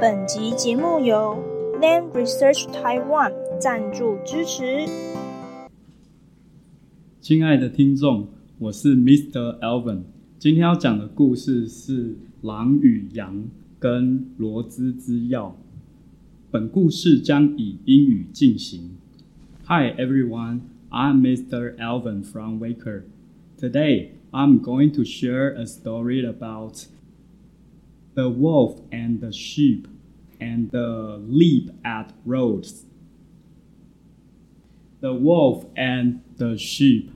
本集节目由 Land Research Taiwan 赞助支持。亲爱的听众，我是 Mr. Alvin。今天要讲的故事是《狼与羊》跟罗兹之药。本故事将以英语进行。Hi everyone, I'm Mr. Alvin from Waker. Today, I'm going to share a story about the wolf and the sheep and the leap at Rhodes. The wolf and the sheep.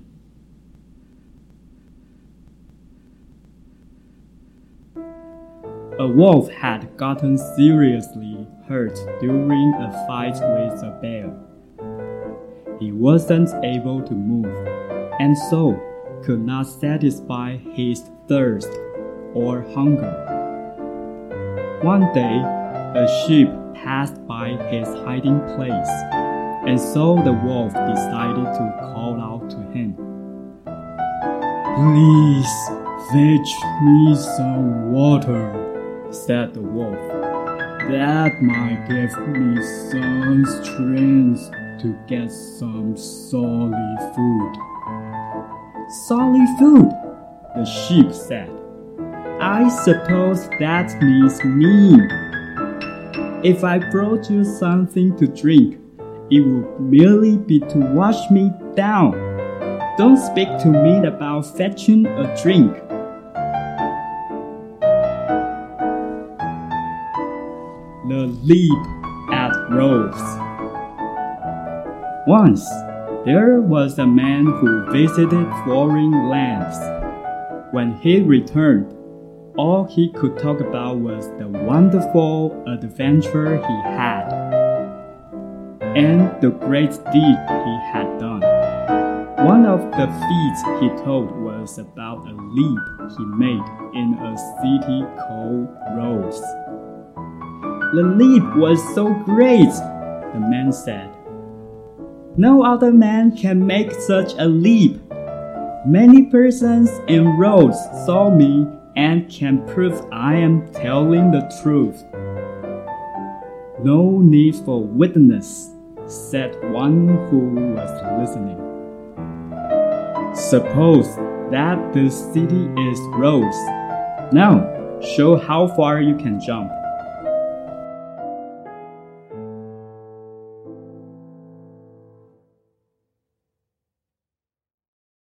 A wolf had gotten seriously hurt during a fight with a bear. He wasn't able to move, and so could not satisfy his thirst or hunger. One day, a sheep passed by his hiding place, and so the wolf decided to call out to him. Please fetch me some water, said the wolf. That might give me some strength to get some solid food. Solid food, the sheep said. I suppose that means me. If I brought you something to drink, it would merely be to wash me down. Don't speak to me about fetching a drink. The Leap at Rhodes. Once, there was a man who visited foreign lands. When he returned, all he could talk about was the wonderful adventure he had and the great deed he had done. One of the feats he told was about a leap he made in a city called Rhodes. The leap was so great, the man said. No other man can make such a leap. Many persons in Rhodes saw me and can prove I am telling the truth. No need for witness, said one who was listening. Suppose that the city is Rhodes. Now, show how far you can jump.